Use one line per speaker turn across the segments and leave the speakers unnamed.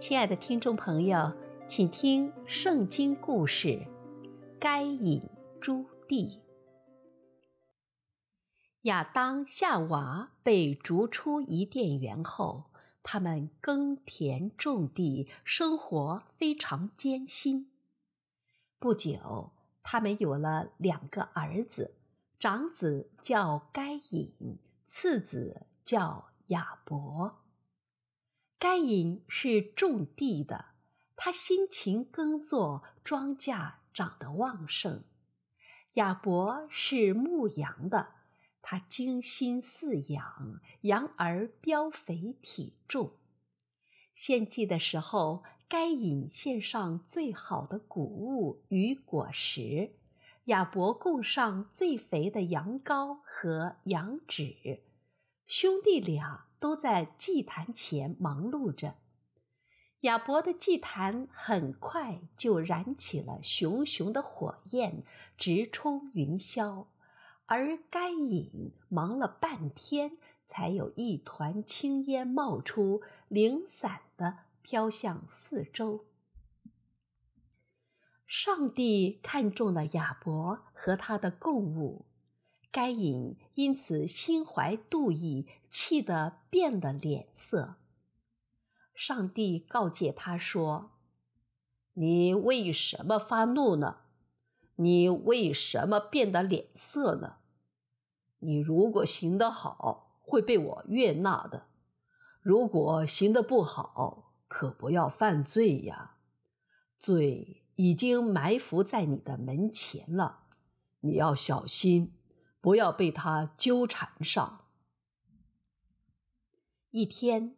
亲爱的听众朋友，请听圣经故事：该隐诛弟。亚当、夏娃被逐出伊甸园后，他们耕田种地，生活非常艰辛。不久，他们有了两个儿子，长子叫该隐，次子叫亚伯。该隐是种地的，他辛勤耕作，庄稼长得旺盛；亚伯是牧羊的，他精心饲养，羊儿膘肥体重。献祭的时候，该隐献上最好的谷物与果实，亚伯供上最肥的羊羔和羊脂。兄弟俩都在祭坛前忙碌着。亚伯的祭坛很快就燃起了熊熊的火焰，直冲云霄；而该隐忙了半天，才有一团青烟冒出，零散的飘向四周。上帝看中了亚伯和他的供物。该隐因此心怀妒意，气得变了脸色。上帝告诫他说：“你为什么发怒呢？你为什么变得脸色呢？你如果行得好，会被我悦纳的；如果行得不好，可不要犯罪呀。罪已经埋伏在你的门前了，你要小心。”不要被他纠缠上。一天，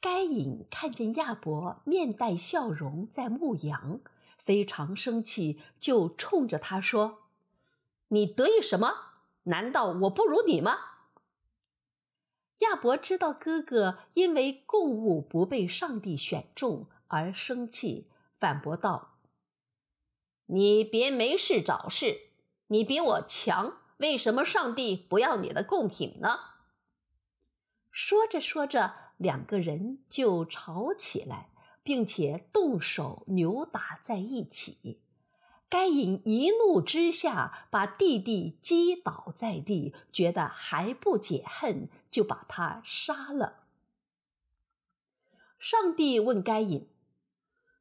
该隐看见亚伯面带笑容在牧羊，非常生气，就冲着他说：“你得意什么？难道我不如你吗？”亚伯知道哥哥因为供物不被上帝选中而生气，反驳道：“你别没事找事，你比我强。”为什么上帝不要你的贡品呢？说着说着，两个人就吵起来，并且动手扭打在一起。该隐一怒之下，把弟弟击倒在地，觉得还不解恨，就把他杀了。上帝问该隐：“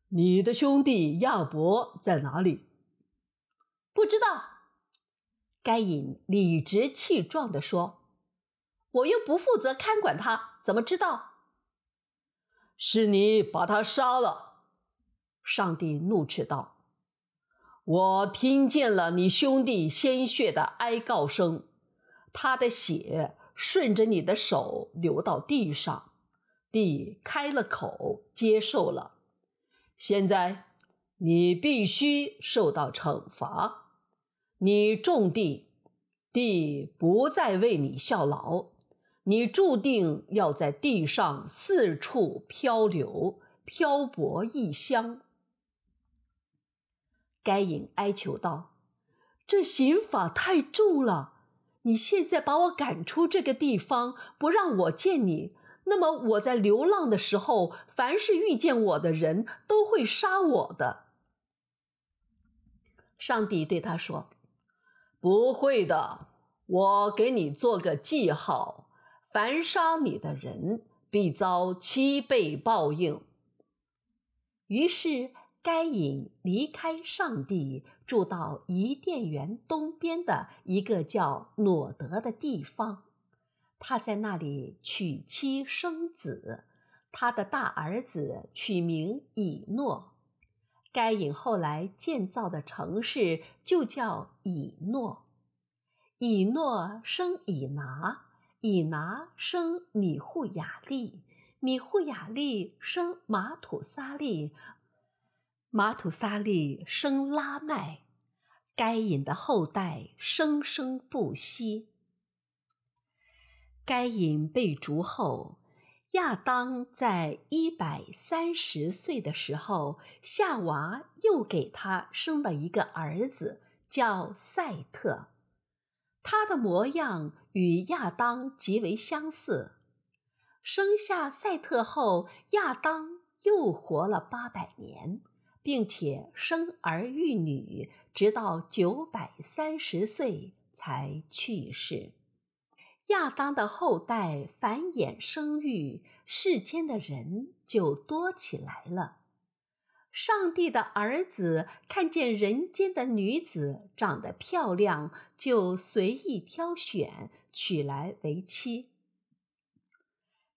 你的兄弟亚伯在哪里？”不知道。该隐理直气壮地说：“我又不负责看管他，怎么知道？”是你把他杀了！上帝怒斥道：“我听见了你兄弟鲜血的哀告声，他的血顺着你的手流到地上，地开了口接受了。现在你必须受到惩罚。”你种地，地不再为你效劳，你注定要在地上四处漂流、漂泊异乡。该隐哀求道：“这刑法太重了，你现在把我赶出这个地方，不让我见你，那么我在流浪的时候，凡是遇见我的人都会杀我的。”上帝对他说。不会的，我给你做个记号：凡杀你的人，必遭七倍报应。于是该隐离开上帝，住到伊甸园东边的一个叫诺德的地方。他在那里娶妻生子，他的大儿子取名以诺。该隐后来建造的城市就叫以诺。以诺生以拿，以拿生米户雅利，米户雅利生玛土撒利，玛土撒利生拉麦。该隐的后代生生不息。该隐被逐后。亚当在一百三十岁的时候，夏娃又给他生了一个儿子，叫赛特。他的模样与亚当极为相似。生下赛特后，亚当又活了八百年，并且生儿育女，直到九百三十岁才去世。亚当的后代繁衍生育，世间的人就多起来了。上帝的儿子看见人间的女子长得漂亮，就随意挑选，娶来为妻。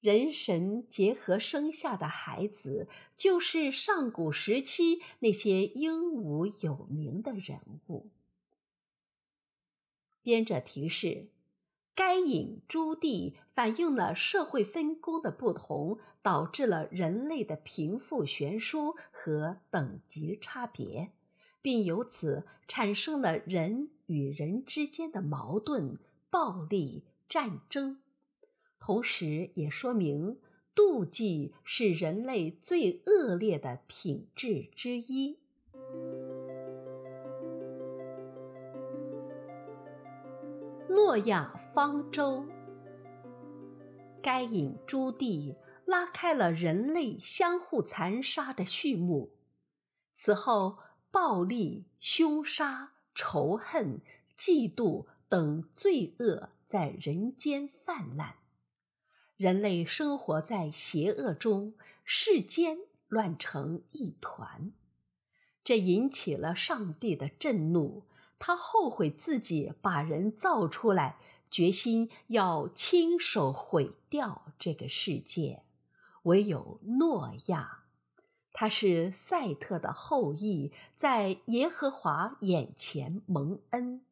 人神结合生下的孩子，就是上古时期那些英武有名的人物。编者提示。该隐诸地反映了社会分工的不同，导致了人类的贫富悬殊和等级差别，并由此产生了人与人之间的矛盾、暴力、战争。同时，也说明妒忌是人类最恶劣的品质之一。诺亚方舟，该隐诸地拉开了人类相互残杀的序幕。此后，暴力、凶杀、仇恨、嫉妒等罪恶在人间泛滥，人类生活在邪恶中，世间乱成一团。这引起了上帝的震怒。他后悔自己把人造出来，决心要亲手毁掉这个世界。唯有诺亚，他是赛特的后裔，在耶和华眼前蒙恩。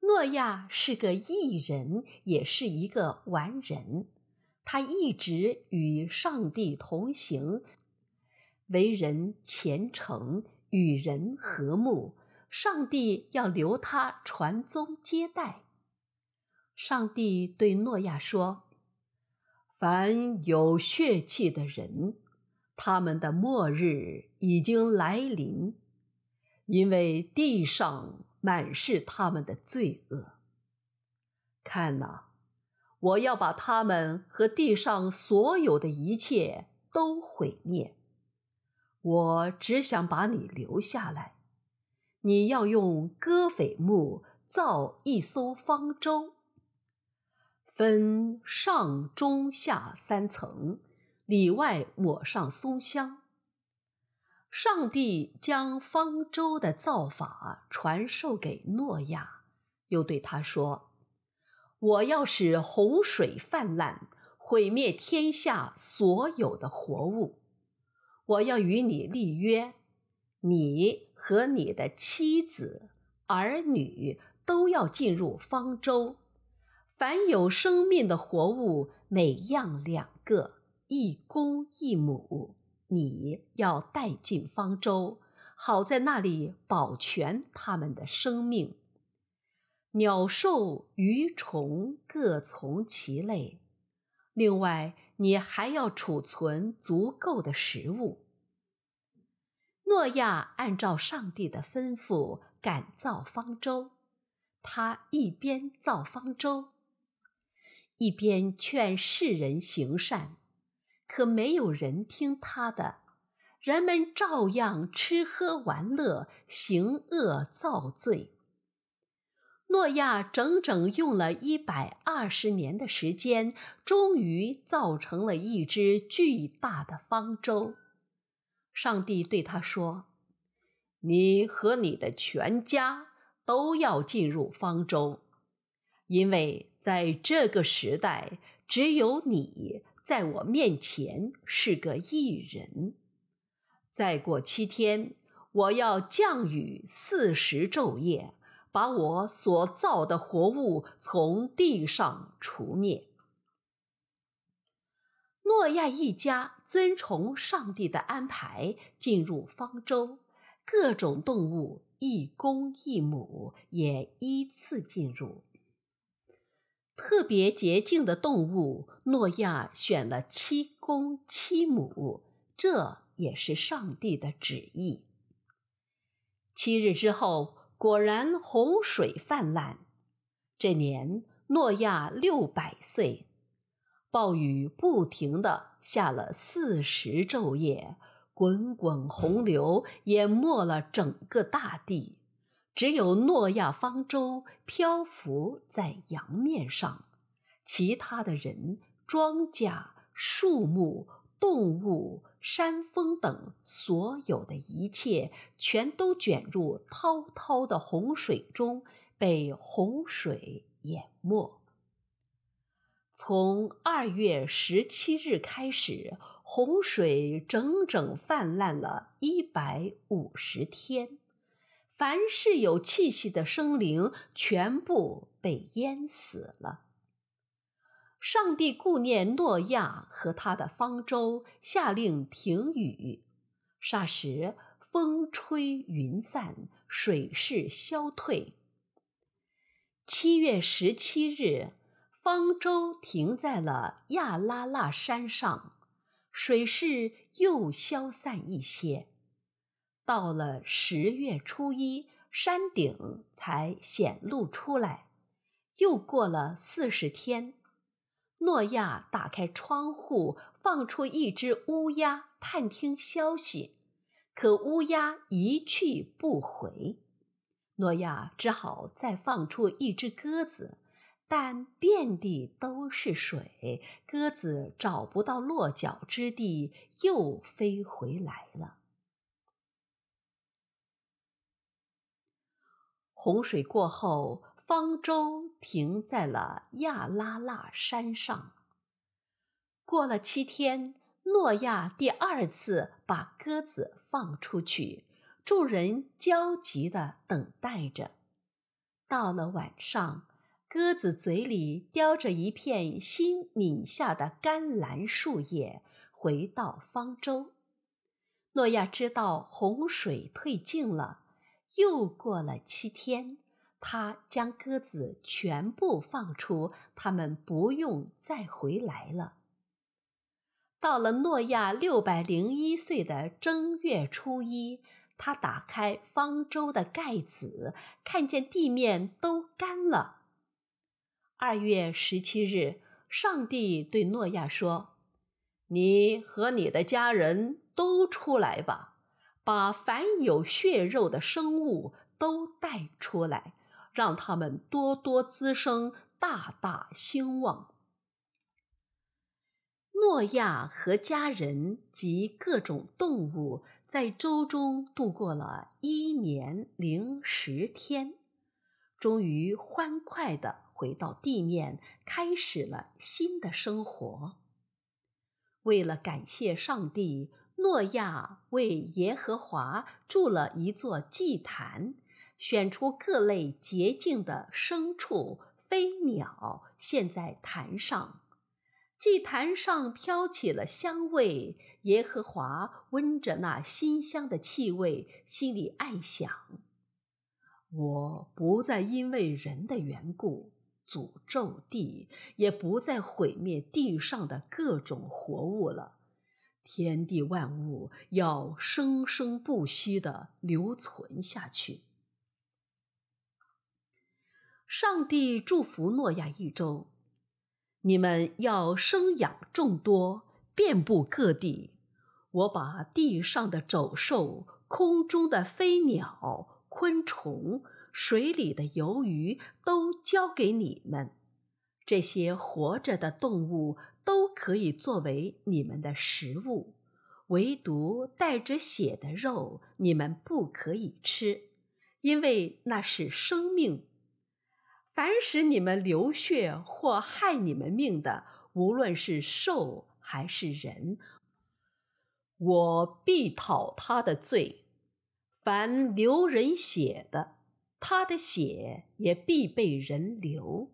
诺亚是个异人，也是一个完人。他一直与上帝同行，为人虔诚，与人和睦。上帝要留他传宗接代。上帝对诺亚说：“凡有血气的人，他们的末日已经来临，因为地上满是他们的罪恶。看哪，我要把他们和地上所有的一切都毁灭。我只想把你留下来。”你要用戈斐木造一艘方舟，分上中下三层，里外抹上松香。上帝将方舟的造法传授给诺亚，又对他说：“我要使洪水泛滥，毁灭天下所有的活物。我要与你立约。”你和你的妻子、儿女都要进入方舟，凡有生命的活物，每样两个，一公一母，你要带进方舟，好在那里保全他们的生命。鸟兽鱼虫各从其类，另外你还要储存足够的食物。诺亚按照上帝的吩咐赶造方舟，他一边造方舟，一边劝世人行善，可没有人听他的，人们照样吃喝玩乐，行恶造罪。诺亚整整用了一百二十年的时间，终于造成了一只巨大的方舟。上帝对他说：“你和你的全家都要进入方舟，因为在这个时代，只有你在我面前是个异人。再过七天，我要降雨四十昼夜，把我所造的活物从地上除灭。”诺亚一家遵从上帝的安排，进入方舟，各种动物一公一母也依次进入。特别洁净的动物，诺亚选了七公七母，这也是上帝的旨意。七日之后，果然洪水泛滥。这年，诺亚六百岁。暴雨不停地下了四十昼夜，滚滚洪流淹没了整个大地，只有诺亚方舟漂浮在洋面上，其他的人、庄稼、树木、动物、山峰等所有的一切，全都卷入滔滔的洪水中，被洪水淹没。从二月十七日开始，洪水整整泛滥了一百五十天，凡是有气息的生灵全部被淹死了。上帝顾念诺亚和他的方舟，下令停雨，霎时风吹云散，水势消退。七月十七日。方舟停在了亚拉腊山上，水势又消散一些。到了十月初一，山顶才显露出来。又过了四十天，诺亚打开窗户，放出一只乌鸦探听消息，可乌鸦一去不回。诺亚只好再放出一只鸽子。但遍地都是水，鸽子找不到落脚之地，又飞回来了。洪水过后，方舟停在了亚拉腊山上。过了七天，诺亚第二次把鸽子放出去，众人焦急地等待着。到了晚上，鸽子嘴里叼着一片新拧下的甘蓝树叶，回到方舟。诺亚知道洪水退尽了。又过了七天，他将鸽子全部放出，他们不用再回来了。到了诺亚六百零一岁的正月初一，他打开方舟的盖子，看见地面都干了。二月十七日，上帝对诺亚说：“你和你的家人都出来吧，把凡有血肉的生物都带出来，让他们多多滋生，大大兴旺。”诺亚和家人及各种动物在舟中度过了一年零十天，终于欢快地。回到地面，开始了新的生活。为了感谢上帝，诺亚为耶和华筑了一座祭坛，选出各类洁净的牲畜、飞鸟，献在坛上。祭坛上飘起了香味，耶和华闻着那馨香的气味，心里暗想：我不再因为人的缘故。诅咒地，也不再毁灭地上的各种活物了。天地万物要生生不息地留存下去。上帝祝福诺亚一周，你们要生养众多，遍布各地。我把地上的走兽、空中的飞鸟、昆虫。水里的游鱼都交给你们，这些活着的动物都可以作为你们的食物，唯独带着血的肉你们不可以吃，因为那是生命。凡使你们流血或害你们命的，无论是兽还是人，我必讨他的罪。凡流人血的，他的血也必被人流。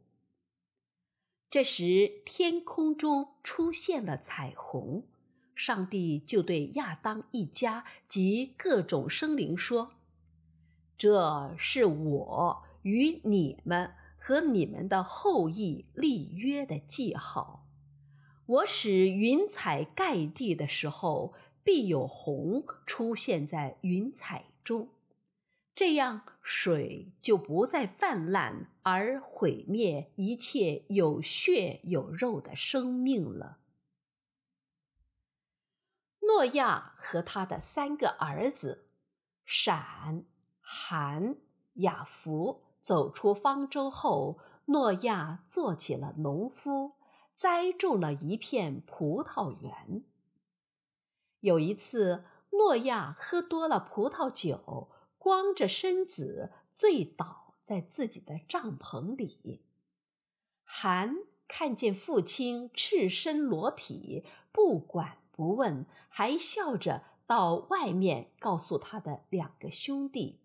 这时，天空中出现了彩虹，上帝就对亚当一家及各种生灵说：“这是我与你们和你们的后裔立约的记号。我使云彩盖地的时候，必有虹出现在云彩中。”这样水就不再泛滥而毁灭一切有血有肉的生命了。诺亚和他的三个儿子闪、含、雅弗走出方舟后，诺亚做起了农夫，栽种了一片葡萄园。有一次，诺亚喝多了葡萄酒。光着身子醉倒在自己的帐篷里，韩看见父亲赤身裸体，不管不问，还笑着到外面告诉他的两个兄弟。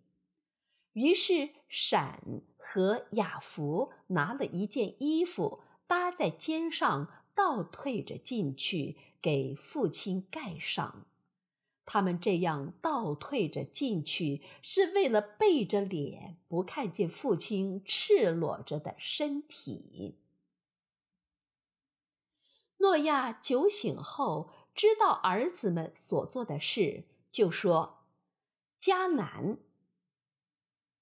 于是闪和雅福拿了一件衣服搭在肩上，倒退着进去给父亲盖上。他们这样倒退着进去，是为了背着脸，不看见父亲赤裸着的身体。诺亚酒醒后，知道儿子们所做的事，就说：“迦南，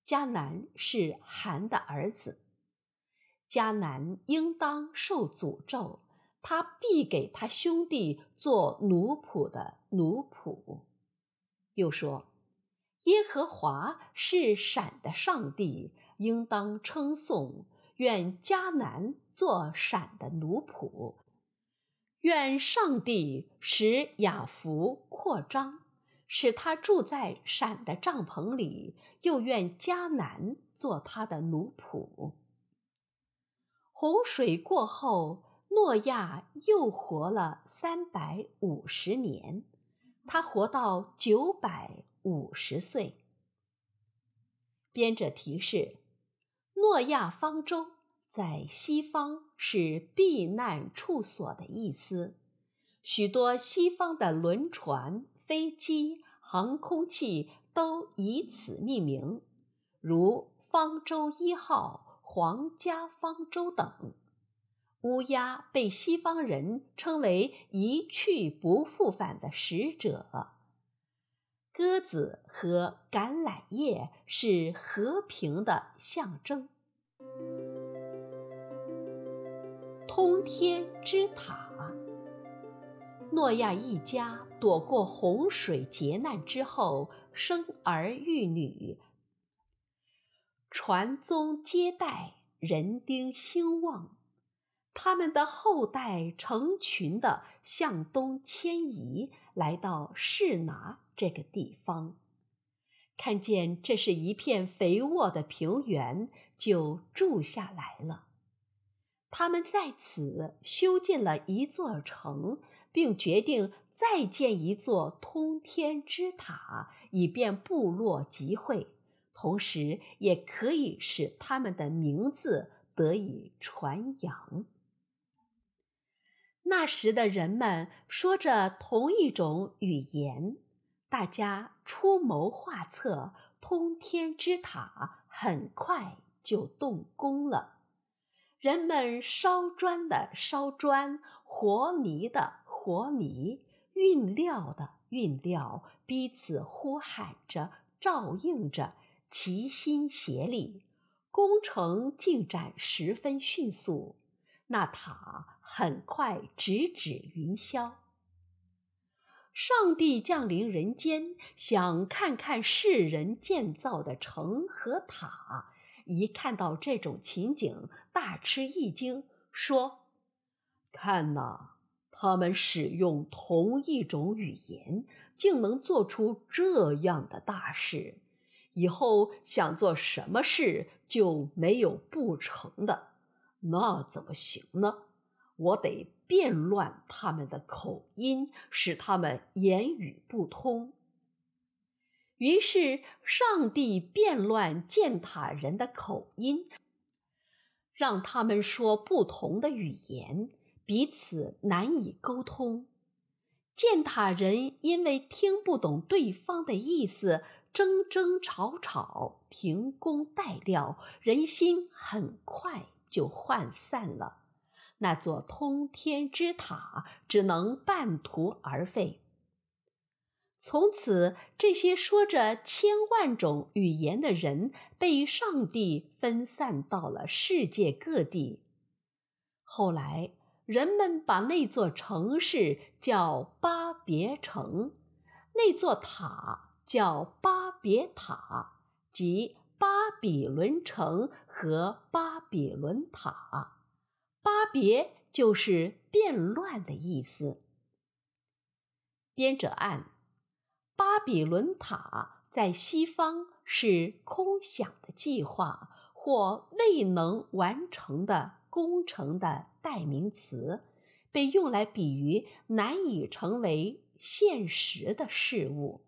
迦南是含的儿子，迦南应当受诅咒。”他必给他兄弟做奴仆的奴仆。又说：“耶和华是闪的上帝，应当称颂。愿迦南做闪的奴仆。愿上帝使雅弗扩张，使他住在闪的帐篷里。又愿迦南做他的奴仆。洪水过后。”诺亚又活了三百五十年，他活到九百五十岁。编者提示：诺亚方舟在西方是避难处所的意思，许多西方的轮船、飞机、航空器都以此命名，如方舟一号、皇家方舟等。乌鸦被西方人称为一去不复返的使者，鸽子和橄榄叶是和平的象征。通天之塔，诺亚一家躲过洪水劫难之后，生儿育女，传宗接代，人丁兴旺。他们的后代成群地向东迁移，来到士拿这个地方，看见这是一片肥沃的平原，就住下来了。他们在此修建了一座城，并决定再建一座通天之塔，以便部落集会，同时也可以使他们的名字得以传扬。那时的人们说着同一种语言，大家出谋划策，通天之塔很快就动工了。人们烧砖的烧砖，和泥的和泥，运料的运料，彼此呼喊着，照应着，齐心协力，工程进展十分迅速。那塔很快直指云霄。上帝降临人间，想看看世人建造的城和塔。一看到这种情景，大吃一惊，说：“看哪，他们使用同一种语言，竟能做出这样的大事。以后想做什么事，就没有不成的。”那怎么行呢？我得变乱他们的口音，使他们言语不通。于是，上帝变乱建塔人的口音，让他们说不同的语言，彼此难以沟通。建塔人因为听不懂对方的意思，争争吵吵，停工待料，人心很快就涣散了，那座通天之塔只能半途而废。从此，这些说着千万种语言的人被上帝分散到了世界各地。后来，人们把那座城市叫巴别城，那座塔叫巴别塔，即巴比伦城和巴比伦塔。巴别就是变乱的意思。编者按。巴比伦塔在西方是空想的计划或未能完成的工程的代名词，被用来比喻难以成为现实的事物。